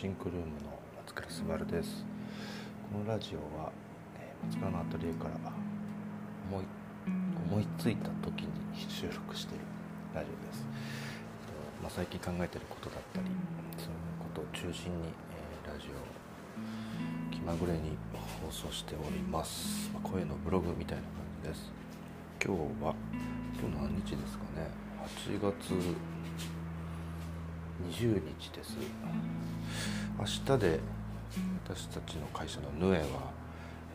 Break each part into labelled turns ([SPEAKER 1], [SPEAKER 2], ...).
[SPEAKER 1] シンクルームの松倉すばるです。このラジオは、えー、松倉のアトリエから思い思いついた時に収録しているラジオです、まあ、最近考えてることだったりそういうことを中心に、えー、ラジオを気まぐれに放送しております、まあ、声のブログみたいな感じです。今日は今日何日ですかね。8月20日です。明日で私たちの会社のヌエは、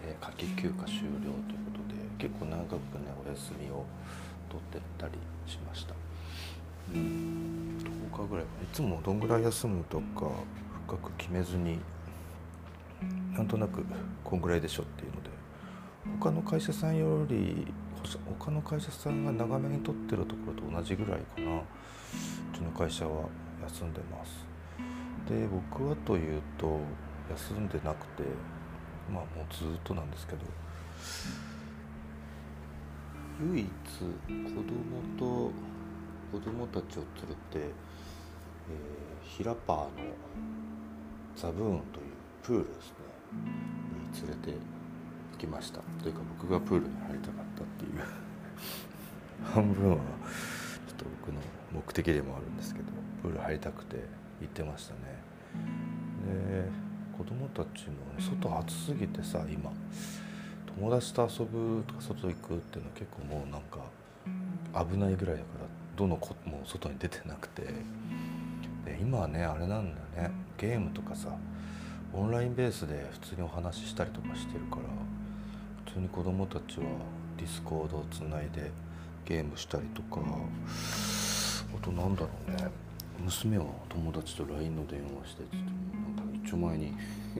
[SPEAKER 1] えー、夏季休暇終了ということで結構長くねお休みを取ってたりしました。うん。10日ぐらいいつもどんぐらい休むとか深く決めずになんとなくこんぐらいでしょっていうので他の会社さんより他の会社さんが長めに取ってるところと同じぐらいかな。うちの会社は休んでます。で僕はというと休んでなくてまあもうずっとなんですけど唯一子供と子供たちを連れて、えー、ヒラパーのザブーンというプールですねに連れて行きました。というか僕がプールに入りたかったっていう。半分はちょっと僕の目的でもあるんですけど。プール入りたくて行ってましたね。で子供たちも、ね、外暑すぎてさ今友達と遊ぶとか外行くっていうのは結構もうなんか危ないぐらいだからどの子も外に出てなくて。で今はねあれなんだよね。ゲームとかさオンラインベースで普通にお話ししたりとかしてるから普通に子供たちはディスコードをつないでゲームしたりとかあとなんだろうね。娘は友達と LINE の電話してってなんか一丁前に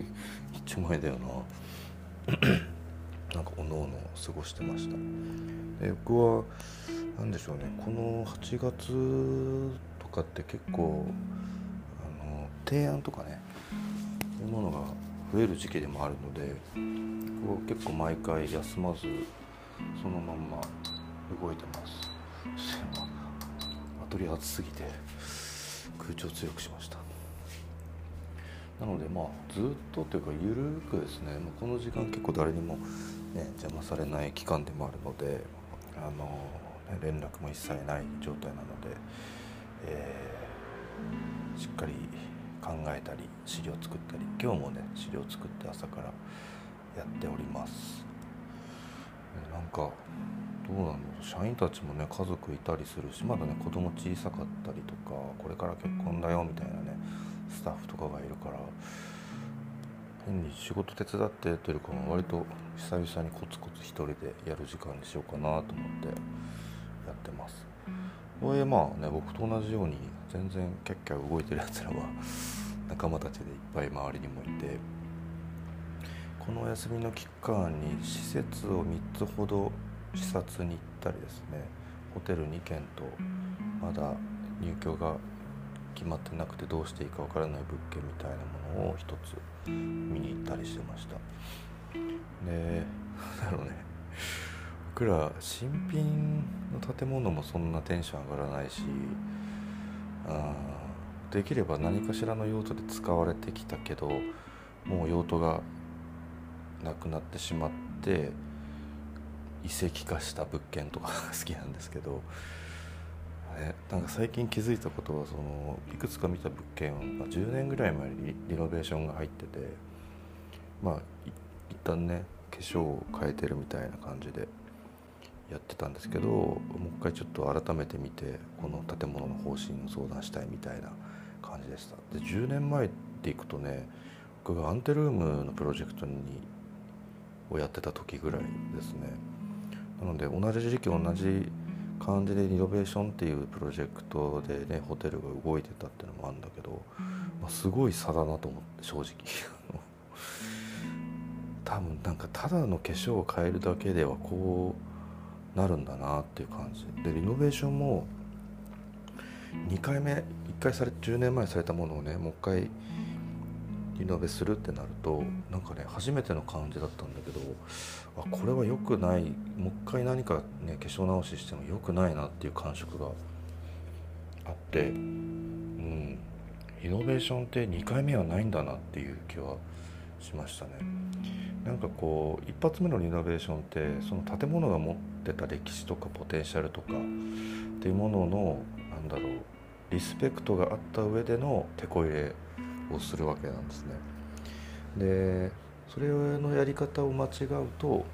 [SPEAKER 1] 一丁前だよな。なんかおのおの過ごしてました。で僕は何でしょうね。この8月とかって結構あの提案とかねそういうものが増える時期でもあるのでこう結構毎回休まずそのまんま動いてます。アトリ暑すぎて。空調強くしました。なのでまあずっとというかゆるくですね。まこの時間結構誰にも、ね、邪魔されない期間でもあるのであの、ね、連絡も一切ない状態なので、えー、しっかり考えたり資料作ったり今日もね資料作って朝からやっております。なんかどうなの社員たちもね家族いたりするしまだね子供小さかったりとかこれから結婚だよみたいなねスタッフとかがいるから変に仕事手伝ってというか割と久々にコツコツ一人でやる時間にしようかなと思ってやってます。これまあね僕と同じように全然キャッキャ動いてるやつらは仲間たちでいっぱい周りにもいてこのお休みの期間に施設を3つほど視察に行ったりですねホテル2軒とまだ入居が決まってなくてどうしていいかわからない物件みたいなものを一つ見に行ったりしてました。でだろうね。僕ら新品の建物もそんなテンション上がらないしあできれば何かしらの用途で使われてきたけどもう用途がなくなってしまって遺跡化した物件とか 好きなんですけど、ね、なんか最近気づいたことはそのいくつか見た物件は10年ぐらい前にリノベーションが入っててまあ一旦ね化粧を変えてるみたいな感じでやってたんですけどもう一回ちょっと改めて見てこの建物の方針を相談したいみたいな感じでした。で10年前っていくとね僕がアンテルームのプロジェクトにをやってた時ぐらいですね。なので同じ時期同じ感じでリノベーションっていうプロジェクトでねホテルが動いてたっていうのもあるんだけど、まあ、すごい差だなと思って正直。多分なんかただの化粧を変えるだけではこうなるんだなっていう感じ。でリノベーションも2回目1回され10年前されたものをねもう一回リノベするってなるとなんかね初めての感じだったんだけどあこれは良くない。もう一回何かね化粧直ししても良くないなっていう感触があってうん。いリノベーションって2回目はないんだなっていう気はしましたね。なんかこう一発目のリノベーションってその建物が持ってた歴史とかポテンシャルとかっていうもののなんだろうリスペクトがあった上での手こ入れをするわけなんですね。でそれのやり方を間違うと、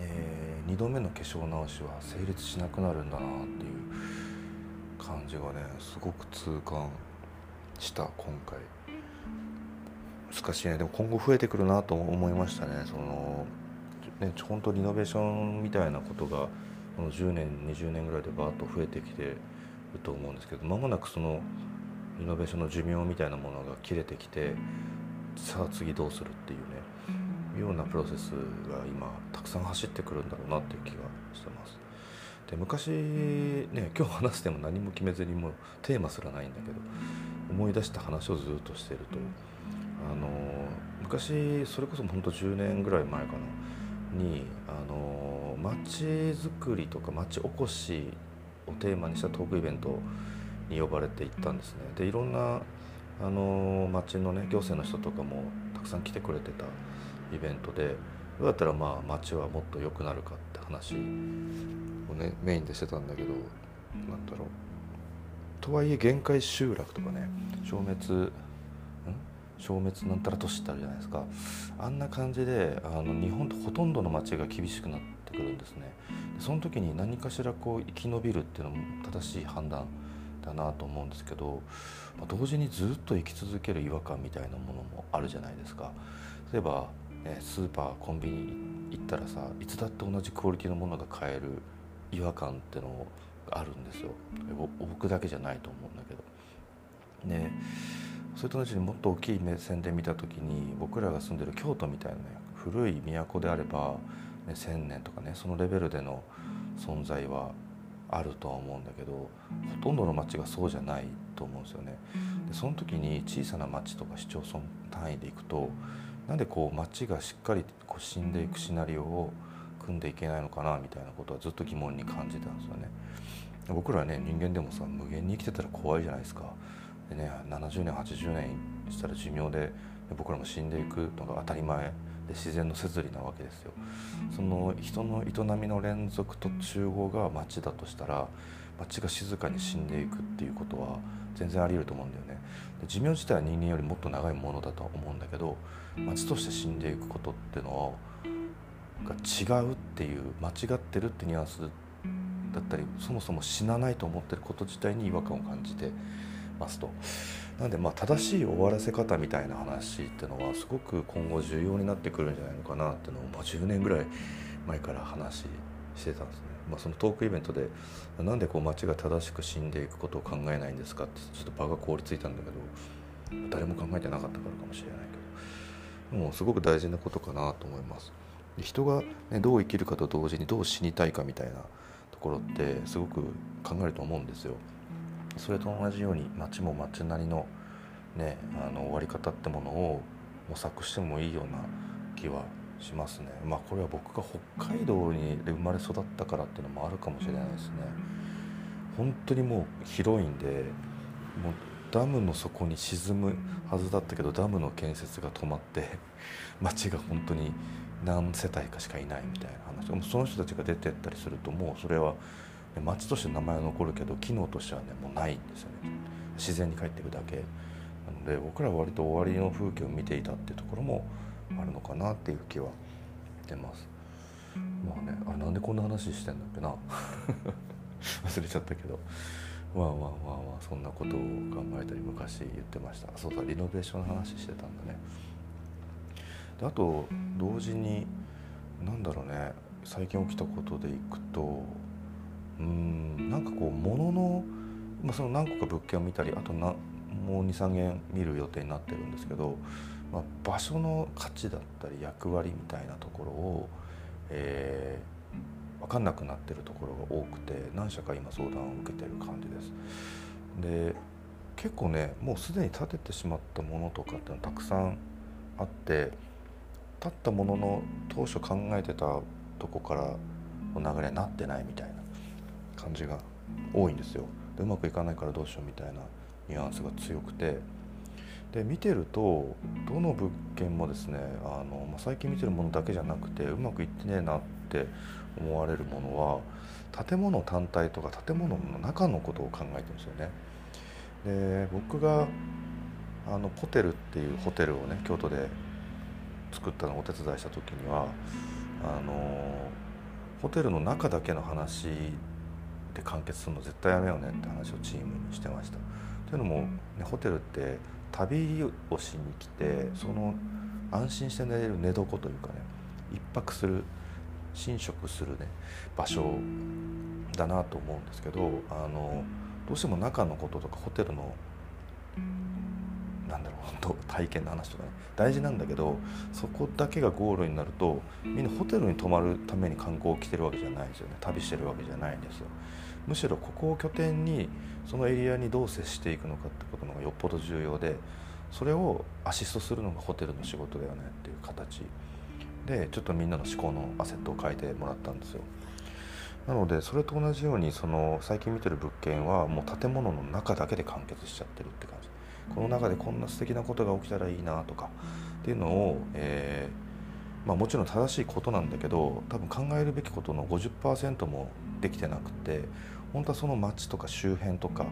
[SPEAKER 1] えー、2度目の化粧直しは成立しなくなるんだなっていう感じがねすごく痛感した今回。難しいね。でも今後増えてくるなと思いましたね。そのね本当リノベーションみたいなことがこの10年20年ぐらいでバーッと増えてきてると思うんですけど間もなくそのリノベーションの寿命みたいなものが切れてきてさあ次どうするっていうねようなプロセスが今たくさん走ってくるんだろうなっていう気がしてます。で昔ね今日話しても何も決めずにもうテーマすらないんだけど思い出した話をずっとしてるとあの昔それこそ本当10年ぐらい前かなにあの街づくりとか街おこしをテーマにしたトークイベントに呼ばれて行ったんですね。でいろんなあの町のね行政の人とかもたくさん来てくれてたイベントでどうやったらまあ町はもっと良くなるかって話をねメインでしてたんだけどなんだろう。とはいえ限界集落とかね消滅消滅なんたら都市ってあるじゃないですか。あんな感じであの日本とほとんどの町が厳しくなってくるんですね。その時に何かしらこう生き延びるっていうのも正しい判断だなと思うんですけど、まあ、同時にずっと生き続ける違和感みたいなものもあるじゃないですか。例えば、ね、スーパーコンビニ行ったらさいつだって同じクオリティのものが買える違和感ってのがあるんですよ。僕だけじゃないと思うんだけど。ねそれと同時にもっと大きい目線で見た時に僕らが住んでる京都みたいなね古い都であれば、ね、1,000年とかねそのレベルでの存在はあるとは思うんだけどほとんどの町がそうじゃないと思うんですよね。でその時に小さな町とか市町村単位でいくとなんでこう町がしっかりこう死んでいくシナリオを組んでいけないのかなみたいなことはずっと疑問に感じたんですよね。僕らはね人間でもさ無限に生きてたら怖いじゃないですか。でね70年80年したら寿命で僕らも死んでいくのが当たり前で自然の摂理なわけですよ。その人の営みの連続と集合が町だとしたら町が静かに死んでいくっていうことは全然あり得ると思うんだよね。で寿命自体は人間よりもっと長いものだとは思うんだけど町として死んでいくことっていうのが違うっていう間違ってるってニュアンスだったりそもそも死なないと思ってること自体に違和感を感じてますと。なんでまあ正しい終わらせ方みたいな話っていうのはすごく今後重要になってくるんじゃないのかなっていうのを、まあ、10年ぐらい前から話してたんですね。まあ、そのトークイベントでなんでこう街が正しく死んでいくことを考えないんですかってちょっと場が凍りついたんだけど誰も考えてなかったからかもしれないけどもうすごく大事なことかなと思います。人が、ね、どう生きるかと同時にどう死にたいかみたいなところってすごく考えると思うんですよ。それと同じように町も町なりの,、ね、あの終わり方ってものを模索してもいいような気はしますね。まあこれは僕が北海道に生まれ育ったからっていうのもあるかもしれないですね。本当にもう広いんでもうダムの底に沈むはずだったけどダムの建設が止まって 町が本当に何世帯かしかいないみたいな話その人たちが出てったりするともうそれは町として名前は残るけど機能としてはねもうないんですよね。自然に帰っていくだけ。なので僕らは割と終わりの風景を見ていたっていうところもあるのかなっていう気はしてます。まあねあなんでこんな話してんだっけな。忘れちゃったけど。まあまあまあまあそんなことを考えたり昔言ってました。そうだリノベーションの話してたんだね。であと同時に何だろうね最近起きたことでいくとうんなんかこう物の、まあ、その何個か物件を見たりあとなもう23軒見る予定になってるんですけど、まあ、場所の価値だったり役割みたいなところを、えー、分かんなくなってるところが多くて何社か今相談を受けてる感じです。で結構ねもうすでに建ててしまったものとかってのたくさんあって建ったものの当初考えてたとこからの流れになってないみたいな感じが多いんですよでうまくいかないからどうしようみたいなニュアンスが強くてで見てるとどの物件もですねあの、まあ、最近見てるものだけじゃなくてうまくいってねえなって思われるものは建物単体とか建物の中のことを考えてるんですよね。で僕があのホテルっていうホテルをね京都で作ったのをお手伝いした時にはあのホテルの中だけの話で完結するの絶対やめようねって話をチームにしてました。というのも、ね、ホテルって旅をしに来てその安心して寝れる寝床というかね一泊する寝食するね場所だなと思うんですけどあのどうしても中のこととかホテルのう本当体験の話とかね大事なんだけどそこだけがゴールになるとみんなホテルに泊まるために観光を来てるわけじゃないですよね。旅してるわけじゃないんですよ。むしろここを拠点にそのエリアにどう接していくのかってことのがよっぽど重要でそれをアシストするのがホテルの仕事だよねっていう形。でちょっとみんなの思考のアセットを変えてもらったんですよ。なのでそれと同じようにその最近見てる物件はもう建物の中だけで完結しちゃってるって感じ。この中でこんな素敵なことが起きたらいいなとかっていうのを、えー、まあ、もちろん正しいことなんだけど多分考えるべきことの50%もできてなくて本当はその街とか周辺とか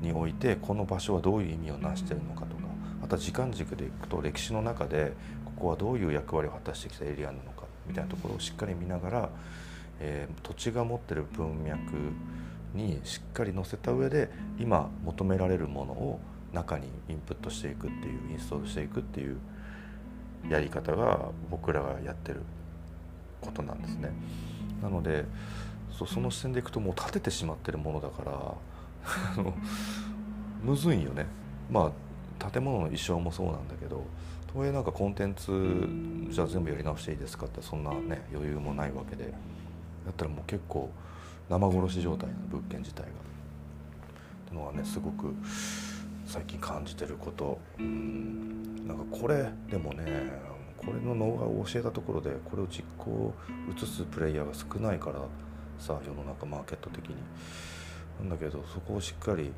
[SPEAKER 1] においてこの場所はどういう意味を成してるのかとかあとは時間軸でいくと歴史の中でここはどういう役割を果たしてきたエリアなのかみたいなところをしっかり見ながら、えー、土地が持ってる文脈にしっかり載せた上で今求められるものを中にインプットしていくっていうインストールしていくっていうやり方が僕らがやってることなんですね。なのでそその視点でいくともう建ててしまってるものだから むずいよね。まあ建物の衣装もそうなんだけどとはいえなんかコンテンツじゃあ全部やり直していいですかってそんなね余裕もないわけでだったらもう結構生殺し状態の物件自体が。っていうのはねすごく最近感じてること。なんかこれでもねこれのノウハウを教えたところでこれを実行移すプレイヤーが少ないからさ世の中マーケット的に。なんだけどそこをしっかり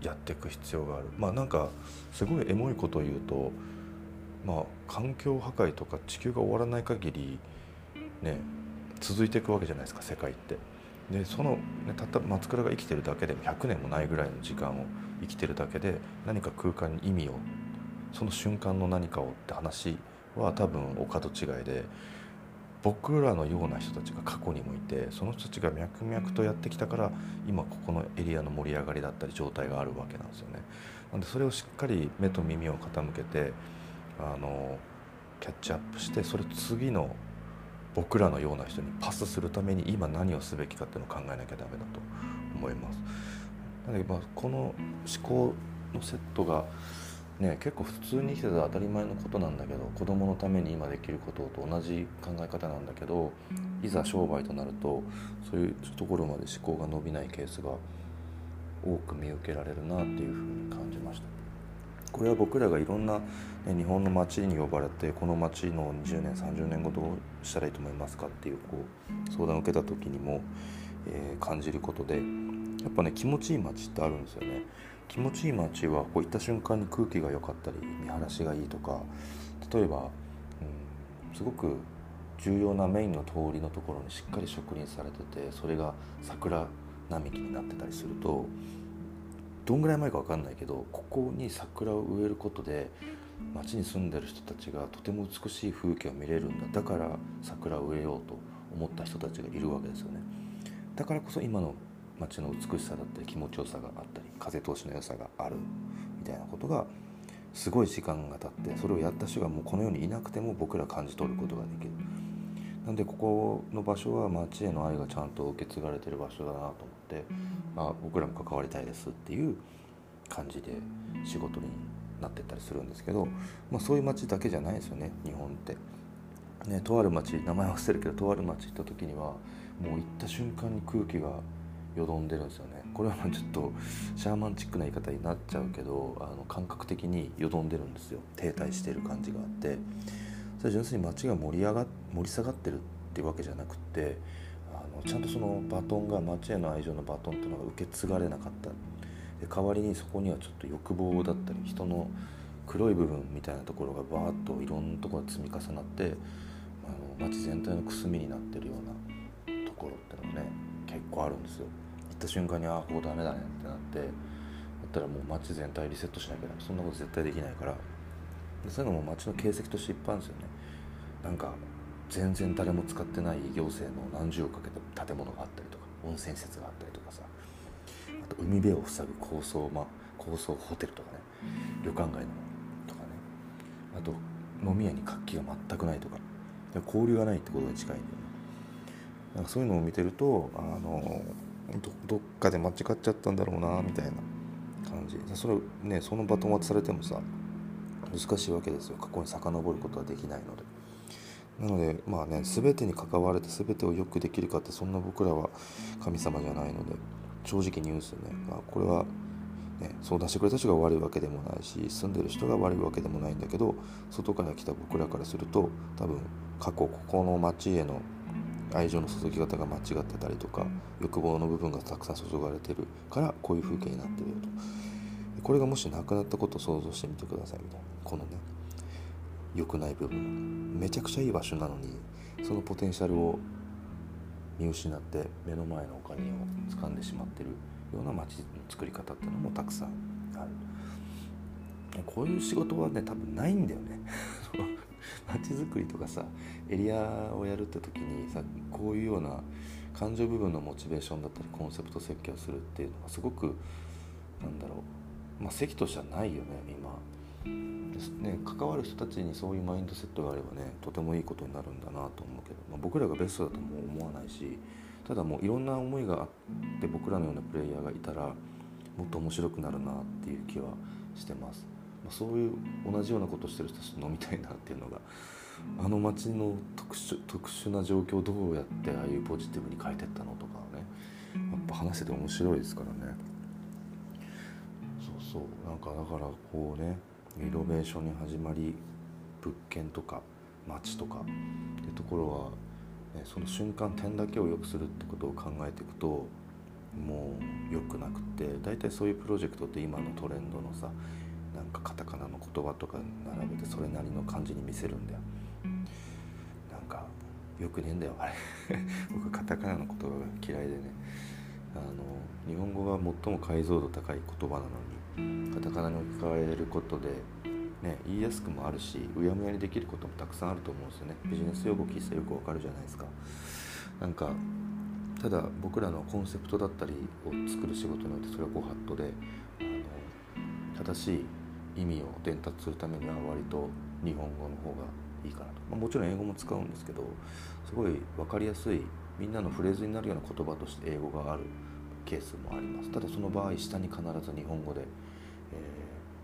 [SPEAKER 1] やっていく必要がある。まあなんかすごいエモいことを言うとまあ環境破壊とか地球が終わらない限りね続いていくわけじゃないですか世界って。でその、ね、たった松倉が生きてるだけでも100年もないぐらいの時間を生きてるだけで何か空間に意味をその瞬間の何かをって話は多分お門違いで僕らのような人たちが過去にもいてその人たちが脈々とやってきたから今ここのエリアの盛り上がりだったり状態があるわけなんですよね。なんでそれをしっかり目と耳を傾けてあのキャッチアップしてそれ次の僕らのような人にパスするために今何をすべきかっていうのを考えなきゃダメだと思います。なのでまあこの思考のセットがね、結構普通に生きてたら当たり前のことなんだけど子供のために今できることと同じ考え方なんだけどいざ商売となるとそういうところまで思考が伸びないケースが多く見受けられるなっていうふうに感じました。これは僕らがいろんな、ね、日本の街に呼ばれてこの街の20年30年後どうしたらいいと思いますかっていうこう相談を受けた時にも、えー、感じることでやっぱね気持ちいい街ってあるんですよね。気持ちいい街はこういった瞬間に空気が良かったり見晴らしがいいとか例えば、うん、すごく重要なメインの通りのところにしっかり植林されててそれが桜並木になってたりするとどんぐらい前か分かんないけどここに桜を植えることで町に住んでる人たちがとても美しい風景を見れるんだ。だから桜を植えようと思った人たちがいるわけですよね。だからこそ今の街の美しさだったり気持ちよさがあったり風通しの良さがあるみたいなことがすごい時間が経ってそれをやった人がもうこの世にいなくても僕ら感じ取ることができるなんでここの場所は街への愛がちゃんと受け継がれてる場所だなと思って、まあ、僕らも関わりたいですっていう感じで仕事になってったりするんですけど、まあ、そういう街だけじゃないですよね日本って。ね、とある町名前忘れるけどとある町行った時にはもう行った瞬間に空気がよどんでるんですよね。これはちょっとシャーマンチックな言い方になっちゃうけどあの感覚的によどんでるんですよ。停滞してる感じがあって。それ純粋に街が盛り上が盛り下がってるっていうわけじゃなくってあのちゃんとそのバトンが街への愛情のバトンっていうのが受け継がれなかった。で代わりにそこにはちょっと欲望だったり人の黒い部分みたいなところがバーッといろんなところが積み重なってあの街全体のくすみになってるようなところってのがね結構あるんですよ。った瞬間にああここダメだねってなってだったらもう街全体リセットしなきゃそんなこと絶対できないからそういうのも街の形跡としていっぱいあるんですよね。なんか全然誰も使ってない行政の何十をかけた建物があったりとか温泉施設があったりとかさあと海辺を塞ぐ高層、ま、高層ホテルとかね旅館街のとかねあと飲み屋に活気が全くないとか交流がないってことに近いんだよね。なんかそういうのを見てるとあのどっかで間違っちゃったんだろうなみたいな感じ。それねそのバトン渡されてもさ難しいわけですよ。過去に遡ることはできないので。なのでまあね全てに関われて全てをよくできるかってそんな僕らは神様じゃないので正直に言うんですよね、まあ、これは、ね、相談してくれた人が悪いわけでもないし住んでる人が悪いわけでもないんだけど外から来た僕らからすると多分過去ここの町への愛情の注ぎ方が間違ってたりとか欲望の部分がたくさん注がれてるからこういう風景になってるよと。これがもしなくなったことを想像してみてくださいみたいな。このね良くない部分。めちゃくちゃいい場所なのにそのポテンシャルを見失って目の前のお金を掴んでしまってるような街の作り方っていうのもたくさんある。こういう仕事はね多分ないんだよね街づくりとかさエリアをやるって時にさこういうような感情部分のモチベーションだったりコンセプト設計をするっていうのはすごくなんだろうまあ席としてはないよね今。ね、関わる人たちにそういうマインドセットがあればねとてもいいことになるんだなと思うけど、まあ、僕らがベストだとも思わないしただもういろんな思いがあって僕らのようなプレイヤーがいたらもっと面白くなるなっていう気はしてます、まあ、そういう同じようなことをしてる人たちと飲みたいなっていうのがあの街の特殊特殊な状況をどうやってああいうポジティブに変えてったのとかねやっぱ話してて面白いですからね。そうそう。なんかだからこうねリノベーションに始まり物件とか街とかっていうところは、ね、その瞬間点だけを良くするってことを考えていくともう良くなくて大体そういうプロジェクトって今のトレンドのさなんかカタカナの言葉とか並べてそれなりの感じに見せるんだよ。なんかよくねえんだよあれ。僕カタカナの言葉が嫌いでね。あの日本語が最も解像度高い言葉なのにカタカナに置き換えることで、ね、言いやすくもあるしうやむやにできることもたくさんあると思うんですよね。ビジネス用語聞いてたらよくわかるじゃないですか。なんかただ僕らのコンセプトだったりを作る仕事においてそれはご法度であの正しい意味を伝達するためには割と日本語の方がいいかなと、まあ、もちろん英語も使うんですけどすごい分かりやすいみんなのフレーズになるような言葉として英語があるケースもあります。ただその場合下に必ず日本語で、え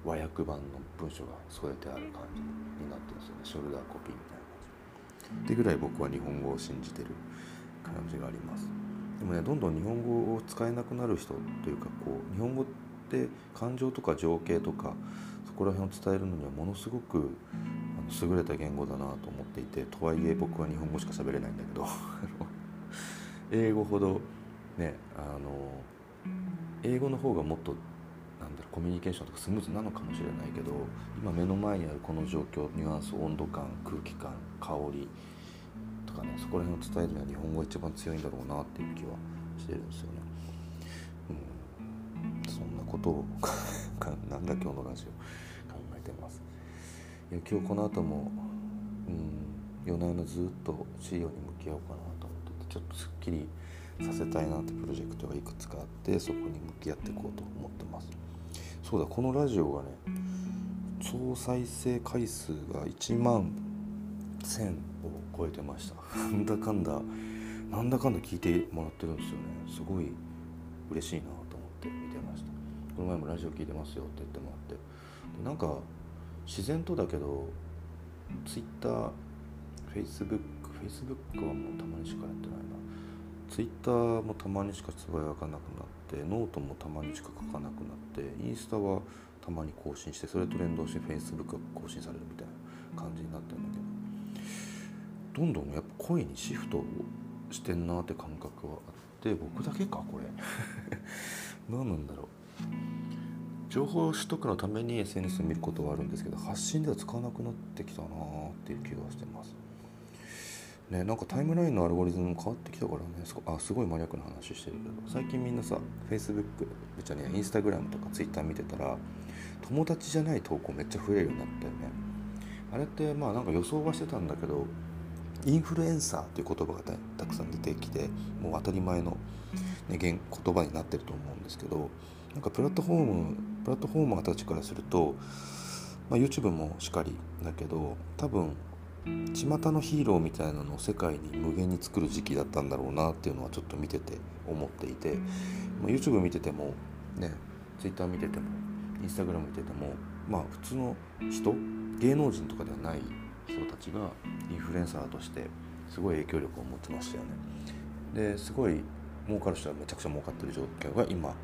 [SPEAKER 1] ー、和訳版の文章が添えてある感じになってるんですよね。ショルダーコピーみたいな感じ。ってぐらい僕は日本語を信じてる感じがあります。でもねどんどん日本語を使えなくなる人というかこう日本語って感情とか情景とかこら辺を伝えるのにはものすごく優れた言語だなと思っていてとはいえ僕は日本語しか喋れないんだけど 英語ほどねあの英語の方がもっとなんだろうコミュニケーションとかスムーズなのかもしれないけど今目の前にあるこの状況ニュアンス温度感空気感香りとかねそこら辺を伝えるには日本語が一番強いんだろうなっていう気はしてるんですよね。うん、そんなことを なんだ今日のラジオてます。いや今日この後も、うん、夜な夜なずっと資料に向き合おうかなと思っててちょっとすっきりさせたいなってプロジェクトがいくつかあってそこに向き合っていこうと思ってます。そうだこのラジオがね総再生回数が1万1000を超えてました。なんだかんだなんだかんだ聞いてもらってるんですよね。すごい嬉しいなと思って見てました。この前もラジオ聞いてますよって言ってもらって。でなんか自然とだけど Twitter、Facebook、Facebook はもうたまにしかやってないな。ツイッターもたまにしかつぶやかなくなってノートもたまにしか書かなくなってインスタはたまに更新してそれと連動してフェイスブックが更新されるみたいな感じになってるんだけど。どんどんやっぱ声にシフトをしてんなって感覚はあって僕だけかこれ。何なんだろう。情報取得のために SNS を見ることはあるんですけど発信では使わなくなってきたなっていう気がしてます。ねなんかタイムラインのアルゴリズムも変わってきたからね。あすごいマニアックな話してるけど。最近みんなさ Facebook じゃね Instagram とか Twitter 見てたら友達じゃない投稿めっちゃ増えるようになったよね。あれってまあなんか予想はしてたんだけどインフルエンサーという言葉がたくさん出てきてもう当たり前の、ね、言葉になってると思うんですけどなんかプラットフォームプラットフォーマーたちからすると、まあ、YouTube もしかりだけど多分巷のヒーローみたいなのを世界に無限に作る時期だったんだろうなっていうのはちょっと見てて思っていて、まあ、YouTube 見ててもね Twitter 見てても Instagram 見ててもまあ普通の人芸能人とかではない人たちがインフルエンサーとしてすごい影響力を持ってましたよね。ですごい儲かる人はめちゃくちゃ儲かってる状況が今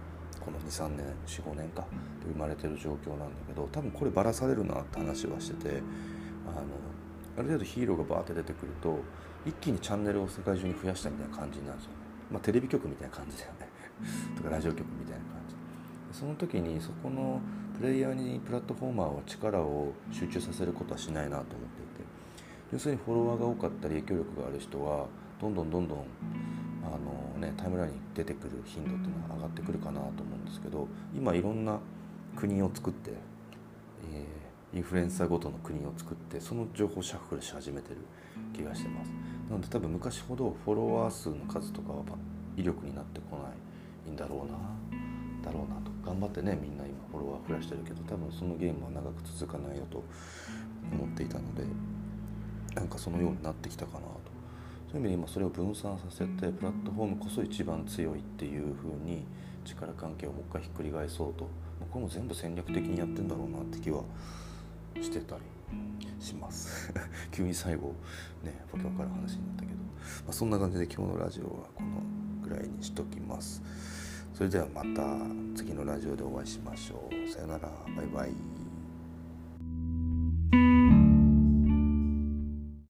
[SPEAKER 1] この23年45年かで生まれてる状況なんだけど多分こればらされるなって話はしててあのある程度ヒーローがバーって出てくると一気にチャンネルを世界中に増やしたみたいな感じになるんですよね。まあ、テレビ局みたいな感じだよね とかラジオ局みたいな感じその時にそこのプレイヤーにプラットフォーマーは力を集中させることはしないなと思っていて要するにフォロワーが多かったり影響力がある人はどんどんどんどんあの、ね、タイムラインに出てくる頻度っていうのは上がってくるかなと思うんですけど今いろんな国を作って、えー、インフルエンサーごとの国を作ってその情報をシャッフルし始めてる気がしてます。なので多分昔ほどフォロワー数の数とかは威力になってこないんだろうなだろうなと頑張ってねみんな今フォロワー増やしてるけど多分そのゲームは長く続かないよと思っていたのでなんかそのようになってきたかなとそういう意味で今それを分散させてプラットフォームこそ一番強いっていう風に力関係をもう一回ひっくり返そうと。これも全部戦略的にやってんだろうなって気はしてたりします。急に最後ねわけわかる話になったけど、まあ、そんな感じで今日のラジオはこのぐらいにしときます。それではまた次のラジオでお会いしましょう。さよなら。バイバイ